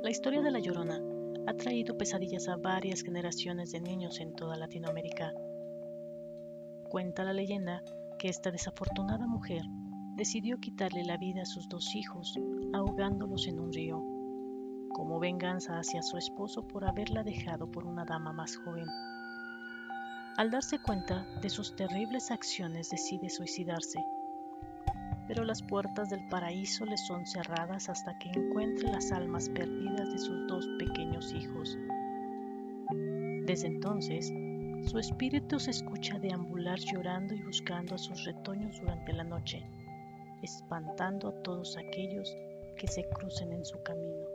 La historia de La Llorona ha traído pesadillas a varias generaciones de niños en toda Latinoamérica. Cuenta la leyenda que esta desafortunada mujer decidió quitarle la vida a sus dos hijos, ahogándolos en un río, como venganza hacia su esposo por haberla dejado por una dama más joven. Al darse cuenta de sus terribles acciones decide suicidarse, pero las puertas del paraíso le son cerradas hasta que encuentre las almas perdidas de sus dos pequeños hijos. Desde entonces, su espíritu se escucha deambular llorando y buscando a sus retoños durante la noche espantando a todos aquellos que se crucen en su camino.